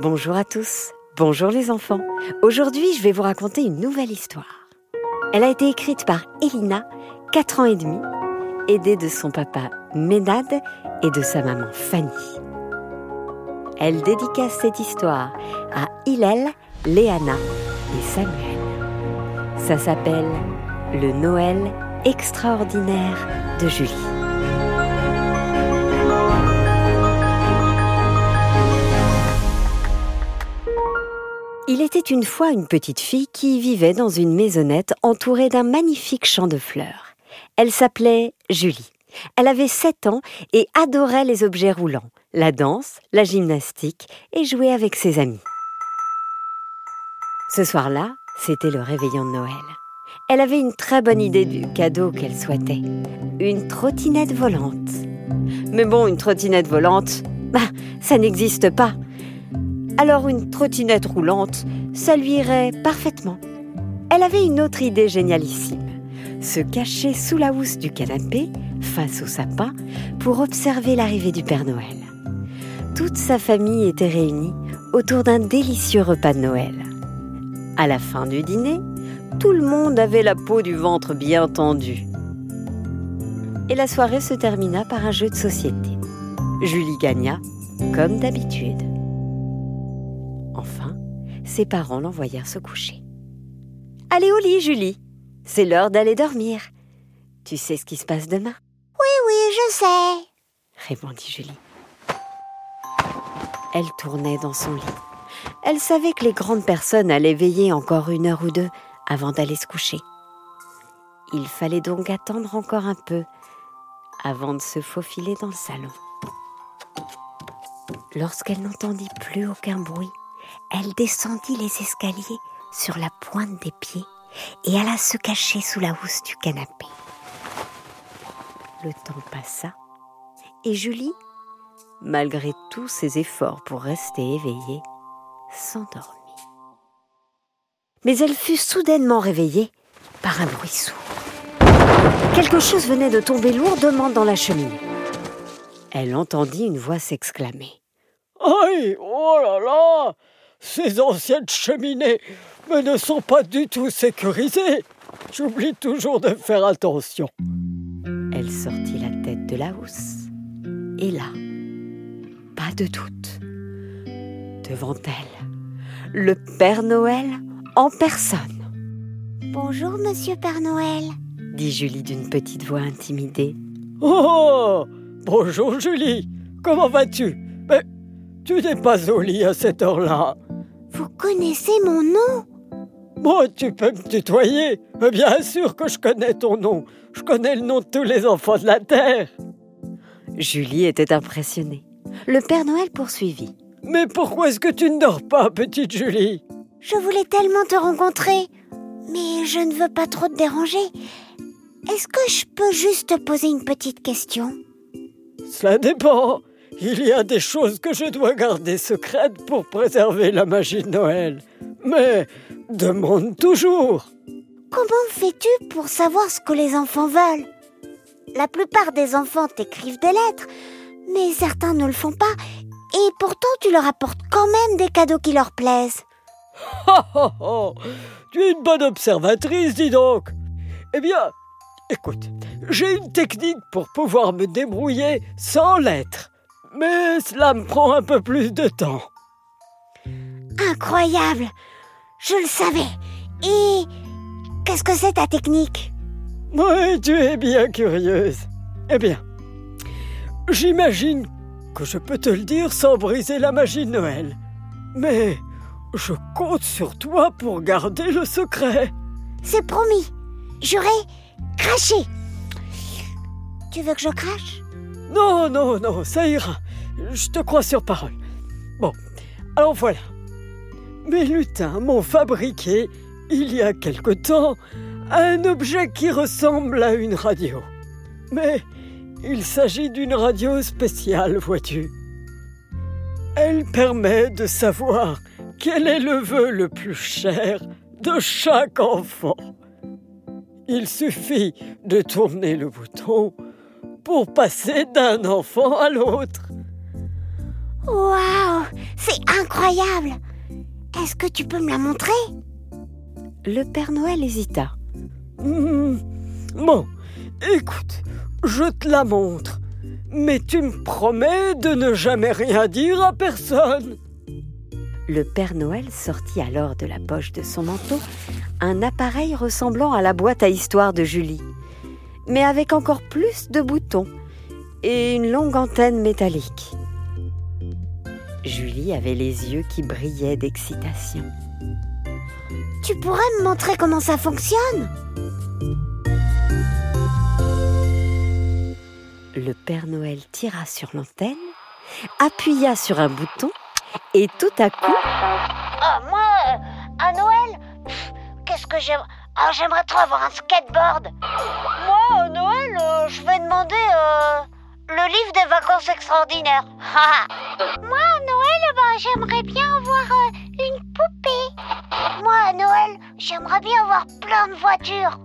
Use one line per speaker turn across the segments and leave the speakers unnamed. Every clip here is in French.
Bonjour à tous, bonjour les enfants. Aujourd'hui, je vais vous raconter une nouvelle histoire. Elle a été écrite par Elina, 4 ans et demi, aidée de son papa Ménad et de sa maman Fanny. Elle dédicace cette histoire à Hillel, Léana et Samuel. Ça s'appelle Le Noël extraordinaire de Julie. Il était une fois une petite fille qui vivait dans une maisonnette entourée d'un magnifique champ de fleurs. Elle s'appelait Julie. Elle avait 7 ans et adorait les objets roulants, la danse, la gymnastique et jouer avec ses amis. Ce soir-là, c'était le réveillon de Noël. Elle avait une très bonne idée du cadeau qu'elle souhaitait. Une trottinette volante. Mais bon, une trottinette volante, bah, ça n'existe pas alors une trottinette roulante, ça lui irait parfaitement. Elle avait une autre idée génialissime. Se cacher sous la housse du canapé, face au sapin, pour observer l'arrivée du Père Noël. Toute sa famille était réunie autour d'un délicieux repas de Noël. À la fin du dîner, tout le monde avait la peau du ventre bien tendue. Et la soirée se termina par un jeu de société. Julie gagna, comme d'habitude. Ses parents l'envoyèrent se coucher. Allez au lit, Julie. C'est l'heure d'aller dormir. Tu sais ce qui se passe demain?
Oui, oui, je sais,
répondit Julie. Elle tournait dans son lit. Elle savait que les grandes personnes allaient veiller encore une heure ou deux avant d'aller se coucher. Il fallait donc attendre encore un peu avant de se faufiler dans le salon. Lorsqu'elle n'entendit plus aucun bruit, elle descendit les escaliers sur la pointe des pieds et alla se cacher sous la housse du canapé. Le temps passa et Julie, malgré tous ses efforts pour rester éveillée, s'endormit. Mais elle fut soudainement réveillée par un bruit sourd. Quelque chose venait de tomber lourdement dans la cheminée. Elle entendit une voix s'exclamer.
Aïe Oh là là ces anciennes cheminées mais ne sont pas du tout sécurisées. J'oublie toujours de faire attention.
Elle sortit la tête de la housse. Et là, pas de doute, devant elle, le Père Noël en personne.
Bonjour, monsieur Père Noël,
dit Julie d'une petite voix intimidée.
Oh Bonjour, Julie Comment vas-tu? Mais tu n'es pas au lit à cette heure-là.
Vous connaissez mon nom?
Moi, tu peux me tutoyer. Bien sûr que je connais ton nom. Je connais le nom de tous les enfants de la Terre.
Julie était impressionnée. Le Père Noël poursuivit.
Mais pourquoi est-ce que tu ne dors pas, petite Julie?
Je voulais tellement te rencontrer. Mais je ne veux pas trop te déranger. Est-ce que je peux juste te poser une petite question?
Ça dépend. Il y a des choses que je dois garder secrètes pour préserver la magie de Noël. Mais demande toujours.
Comment fais-tu pour savoir ce que les enfants veulent? La plupart des enfants t'écrivent des lettres, mais certains ne le font pas, et pourtant tu leur apportes quand même des cadeaux qui leur plaisent.
Tu es une bonne observatrice, dis donc. Eh bien, écoute, j'ai une technique pour pouvoir me débrouiller sans lettres mais cela me prend un peu plus de temps.
Incroyable Je le savais. Et qu'est-ce que c'est ta technique?
Oui, tu es bien curieuse. Eh bien, j'imagine que je peux te le dire sans briser la magie de Noël. Mais je compte sur toi pour garder le secret.
C'est promis. J'aurai craché. Tu veux que je crache?
Non, non, non, ça ira. Je te crois sur parole. Bon, alors voilà. Mes lutins m'ont fabriqué, il y a quelque temps, un objet qui ressemble à une radio. Mais il s'agit d'une radio spéciale, vois-tu. Elle permet de savoir quel est le vœu le plus cher de chaque enfant. Il suffit de tourner le bouton pour passer d'un enfant à l'autre.
Waouh C'est incroyable Est-ce que tu peux me la montrer?
Le Père Noël hésita.
Hmm, Bon, écoute, je te la montre. Mais tu me promets de ne jamais rien dire à personne.
Le Père Noël sortit alors de la poche de son manteau un appareil ressemblant à la boîte à histoire de Julie, mais avec encore plus de boutons et une longue antenne métallique. Julie avait les yeux qui brillaient d'excitation.
Tu pourrais me montrer comment ça fonctionne?
Le Père Noël tira sur l'antenne, appuya sur un bouton et tout à coup,
Oh, moi, euh, à Noël? Qu'est-ce que j'aime? Oh, j'aimerais trop avoir un skateboard. Moi, à Noël, euh, je vais demander euh, le livre des vacances extraordinaires. Moi, à Noël, ben, j'aimerais bien avoir euh, une poupée. Moi, à Noël, j'aimerais bien avoir plein de voitures.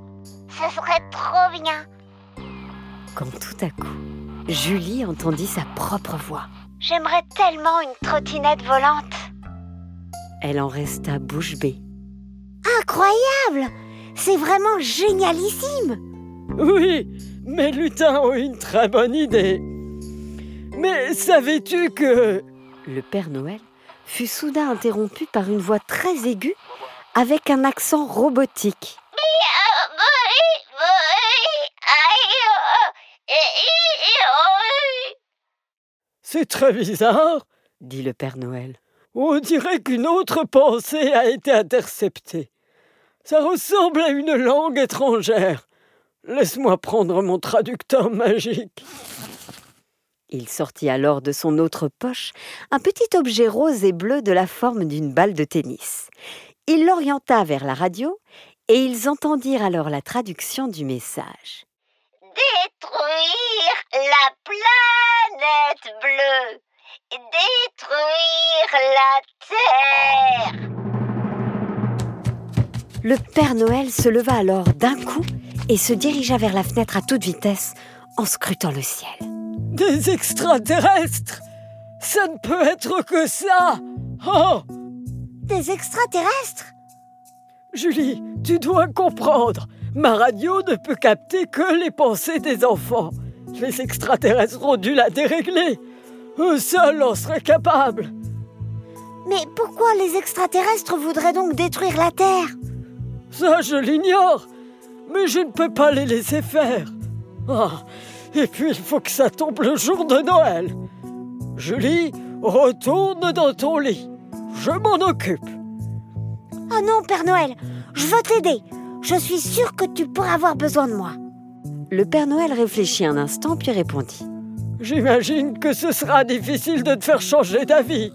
Ce serait trop bien.
Quand tout à coup, Julie entendit sa propre voix.
J'aimerais tellement une trottinette volante.
Elle en resta bouche bée.
Incroyable C'est vraiment génialissime
Oui, mes lutins ont une très bonne idée. Mais savais-tu que...
Le Père Noël fut soudain interrompu par une voix très aiguë avec un accent robotique.
C'est très bizarre,
dit le Père Noël.
On dirait qu'une autre pensée a été interceptée. Ça ressemble à une langue étrangère. Laisse-moi prendre mon traducteur magique.
Il sortit alors de son autre poche un petit objet rose et bleu de la forme d'une balle de tennis. Il l'orienta vers la radio et ils entendirent alors la traduction du message.
Détruire la planète bleue Détruire la Terre
Le Père Noël se leva alors d'un coup et se dirigea vers la fenêtre à toute vitesse en scrutant le ciel.
Des extraterrestres Ça ne peut être que ça Oh
Des extraterrestres
Julie, tu dois comprendre. Ma radio ne peut capter que les pensées des enfants. Les extraterrestres ont dû la dérégler. Eux seuls en seraient capables.
Mais pourquoi les extraterrestres voudraient donc détruire la Terre?
Ça, je l'ignore. Mais je ne peux pas les laisser faire. Ah, et puis il faut que ça tombe le jour de Noël. Julie, retourne dans ton lit. Je m'en occupe.
Oh non, Père Noël, je veux t'aider. Je suis sûre que tu pourras avoir besoin de moi.
Le Père Noël réfléchit un instant puis répondit.
J'imagine que ce sera difficile de te faire changer d'avis.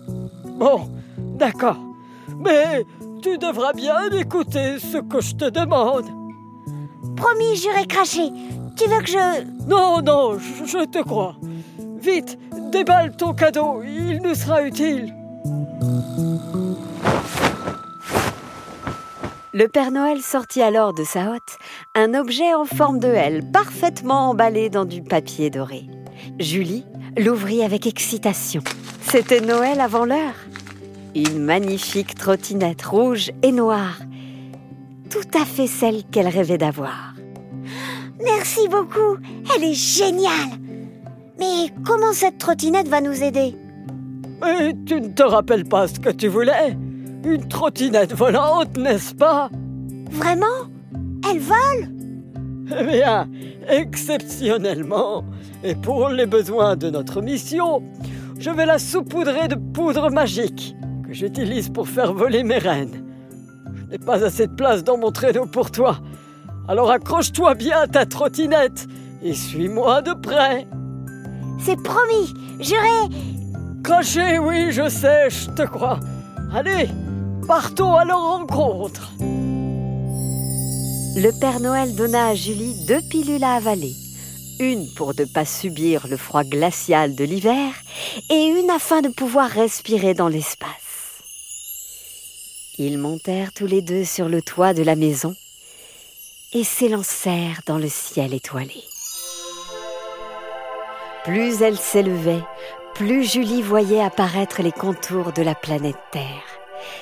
Bon, d'accord. Mais tu devras bien écouter ce que je te demande.
Promis, j'irai cracher. Tu veux que je...
Non, non, je, je te crois. Vite, déballe ton cadeau, il nous sera utile.
Le Père Noël sortit alors de sa hotte un objet en forme de L, parfaitement emballé dans du papier doré. Julie l'ouvrit avec excitation. C'était Noël avant l'heure. Une magnifique trottinette rouge et noire, tout à fait celle qu'elle rêvait d'avoir.
Merci beaucoup. Elle est géniale. Mais comment cette trottinette va nous aider?
Mais tu ne te rappelles pas ce que tu voulais? Une trottinette volante, n'est-ce pas?
Vraiment? Elle vole?
Eh bien, exceptionnellement, et pour les besoins de notre mission, je vais la saupoudrer de poudre magique que j'utilise pour faire voler mes rennes. Je n'ai pas assez de place dans mon traîneau pour toi. Alors accroche-toi bien à ta trottinette et suis-moi de près.
C'est promis. Juré.
Craché, oui, je sais, je te crois. Allez, partons à leur rencontre.
Le Père Noël donna à Julie deux pilules à avaler. Une pour ne pas subir le froid glacial de l'hiver et une afin de pouvoir respirer dans l'espace. Ils montèrent tous les deux sur le toit de la maison et s'élancèrent dans le ciel étoilé. Plus elle s'élevait, plus Julie voyait apparaître les contours de la planète Terre.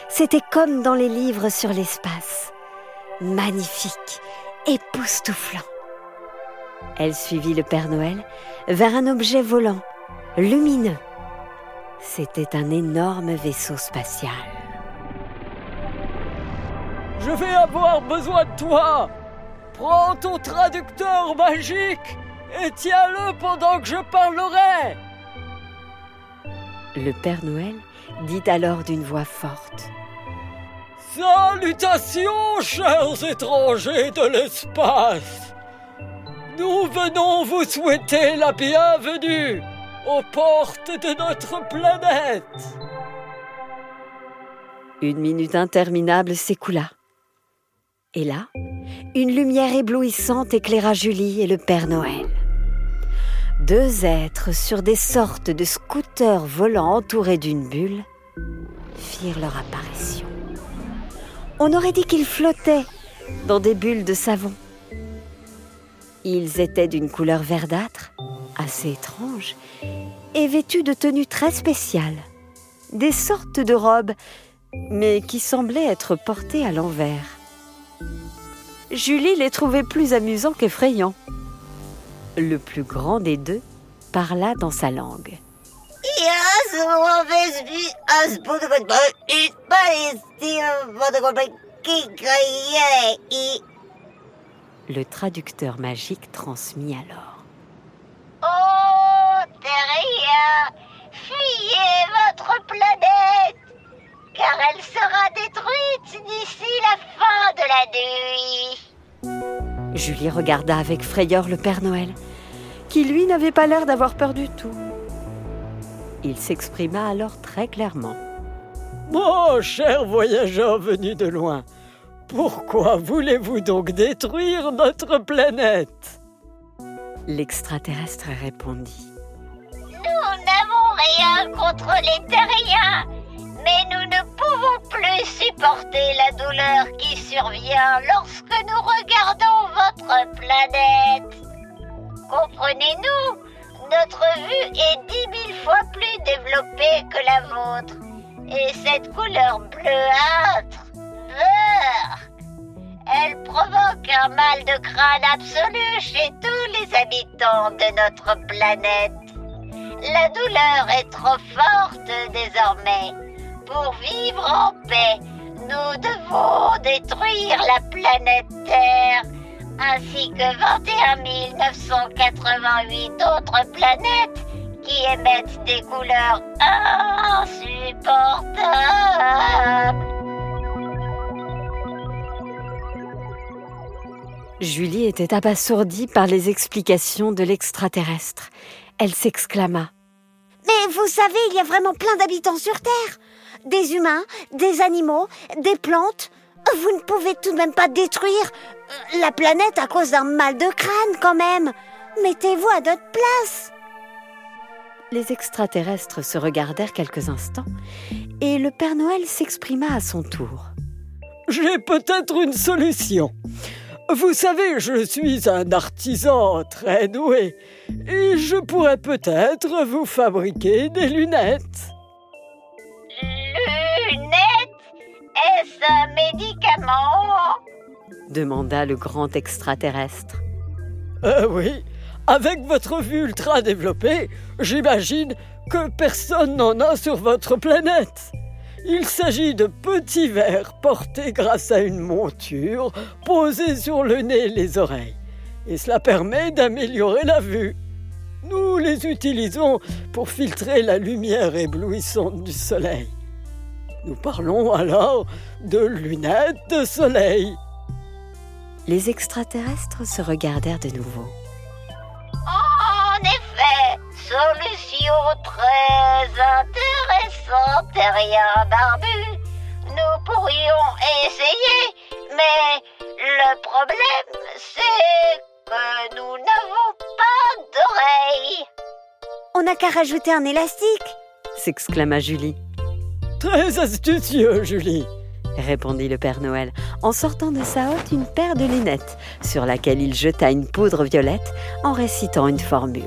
C'était comme dans les livres sur l'espace. Magnifique, époustouflant. Elle suivit le Père Noël vers un objet volant, lumineux. C'était un énorme vaisseau spatial.
Je vais avoir besoin de toi. Prends ton traducteur magique et tiens-le pendant que je parlerai.
Le Père Noël dit alors d'une voix forte.
Salutations, chers étrangers de l'espace. Nous venons vous souhaiter la bienvenue aux portes de notre planète.
Une minute interminable s'écoula. Et là, une lumière éblouissante éclaira Julie et le Père Noël. Deux êtres sur des sortes de scooters volants entourés d'une bulle firent leur apparition. On aurait dit qu'ils flottaient dans des bulles de savon. Ils étaient d'une couleur verdâtre, assez étrange, et vêtus de tenues très spéciales, des sortes de robes, mais qui semblaient être portées à l'envers. Julie les trouvait plus amusants qu'effrayants. Le plus grand des deux parla dans sa langue. Le traducteur magique transmit alors.
Oh, fuyez votre planète, car elle sera détruite d'ici la fin de la nuit.
Julie regarda avec frayeur le Père Noël, qui lui n'avait pas l'air d'avoir peur du tout. Il s'exprima alors très clairement.
Mon cher voyageur venu de loin, pourquoi voulez-vous donc détruire notre planète?
L'extraterrestre répondit.
Nous n'avons rien contre les terriens, mais nous ne pouvons plus supporter la douleur qui survient lorsque nous regardons votre planète. Comprenez-nous, notre vue est dix mille fois plus développée que la vôtre. Et cette couleur bleuâtre, elle provoque un mal de crâne absolu chez tous les habitants de notre planète. La douleur est trop forte désormais. Pour vivre en paix, nous devons détruire la planète Terre, ainsi que 21 988 autres planètes qui émettent des couleurs insupportables.
Julie était abasourdie par les explications de l'extraterrestre. Elle s'exclama.
Mais vous savez, il y a vraiment plein d'habitants sur Terre. Des humains, des animaux, des plantes. Vous ne pouvez tout de même pas détruire euh, la planète à cause d'un mal de crâne quand même. Mettez-vous à notre place.
Les extraterrestres se regardèrent quelques instants et le Père Noël s'exprima à son tour.
J'ai peut-être une solution. Vous savez, je suis un artisan très doué et je pourrais peut-être vous fabriquer des lunettes.
Lunettes Un médicament
demanda le grand extraterrestre.
Euh, oui, avec votre vue ultra développée, j'imagine que personne n'en a sur votre planète. Il s'agit de petits verres portés grâce à une monture posée sur le nez et les oreilles. Et cela permet d'améliorer la vue. Nous les utilisons pour filtrer la lumière éblouissante du soleil. Nous parlons alors de lunettes de soleil.
Les extraterrestres se regardèrent de nouveau.
En effet, solution très intéressante, rien barbu. Nous pourrions essayer, mais le problème, c'est que nous n'avons pas d'oreilles.
On n'a qu'à rajouter un élastique s'exclama Julie.
Très astucieux, Julie
répondit le Père Noël, en sortant de sa hotte une paire de lunettes, sur laquelle il jeta une poudre violette en récitant une formule.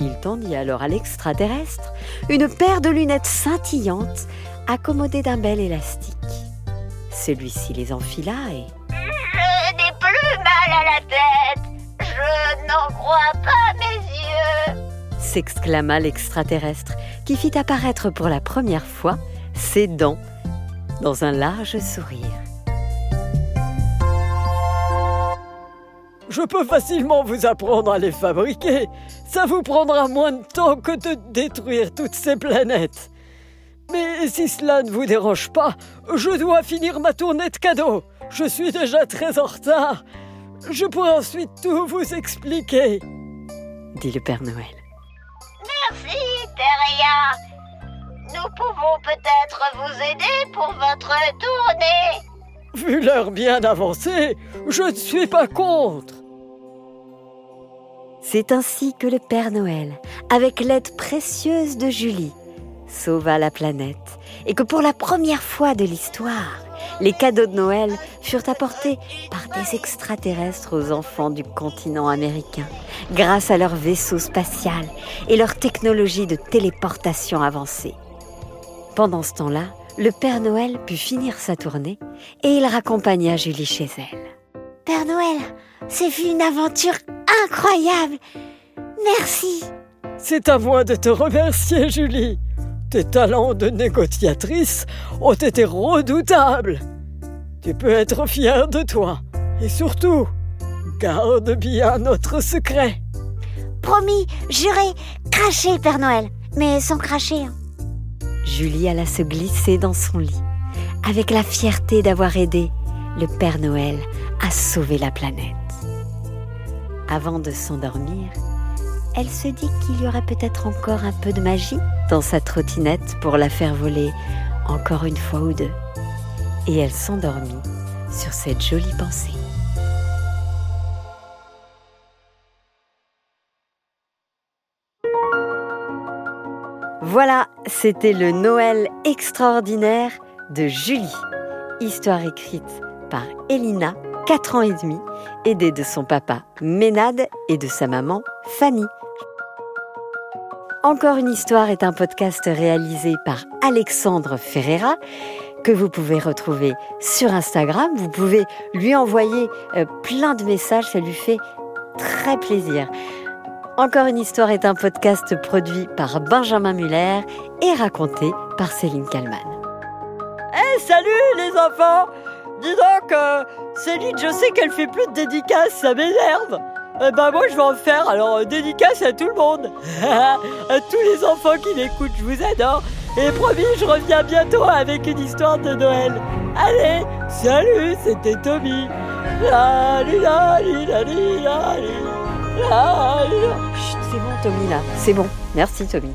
Il tendit alors à l'extraterrestre une paire de lunettes scintillantes accommodées d'un bel élastique. Celui-ci les enfila et...
Je n'ai plus mal à la tête. Je n'en crois pas.
S'exclama l'extraterrestre, qui fit apparaître pour la première fois ses dents dans un large sourire.
Je peux facilement vous apprendre à les fabriquer. Ça vous prendra moins de temps que de détruire toutes ces planètes. Mais si cela ne vous dérange pas, je dois finir ma tournée de cadeaux. Je suis déjà très en retard. Je pourrai ensuite tout vous expliquer.
dit le Père Noël.
Merci, Teria. Nous pouvons peut-être vous aider pour votre tournée.
Vu l'heure bien avancée, je ne suis pas contre.
C'est ainsi que le Père Noël, avec l'aide précieuse de Julie, sauva la planète et que pour la première fois de l'histoire, les cadeaux de Noël furent apportés par des extraterrestres aux enfants du continent américain, grâce à leur vaisseau spatial et leur technologie de téléportation avancée. Pendant ce temps-là, le Père Noël put finir sa tournée et il raccompagna Julie chez elle.
Père Noël, c'est fut une aventure incroyable. Merci.
C'est à moi de te remercier, Julie. Tes talents de négociatrice ont été redoutables. Tu peux être fière de toi. Et surtout, garde bien notre secret.
Promis, juré, cracher, Père Noël. Mais sans cracher. hein.
Julie alla se glisser dans son lit, avec la fierté d'avoir aidé le Père Noël à sauver la planète. Avant de s'endormir, elle se dit qu'il y aurait peut-être encore un peu de magie dans sa trottinette pour la faire voler encore une fois ou deux. Et elle s'endormit sur cette jolie pensée. Voilà, c'était le Noël extraordinaire de Julie. Histoire écrite par Elina, 4 ans et demi, aidée de son papa Ménade et de sa maman Fanny. Encore une histoire est un podcast réalisé par Alexandre Ferreira que vous pouvez retrouver sur Instagram. Vous pouvez lui envoyer euh, plein de messages, ça lui fait très plaisir. Encore une histoire est un podcast produit par Benjamin Muller et raconté par Céline Kalman.
Eh, salut les enfants Dis donc, Céline, je sais qu'elle fait plus de dédicaces, ça m'énerve Eh ben moi je vais en faire, alors euh, dédicace à tout le monde À tous les enfants qui m'écoutent, je vous adore Et promis, je reviens bientôt avec une histoire de Noël Allez, salut, c'était Tommy.
Chut, c'est bon Tommy là, c'est bon. Merci Tommy.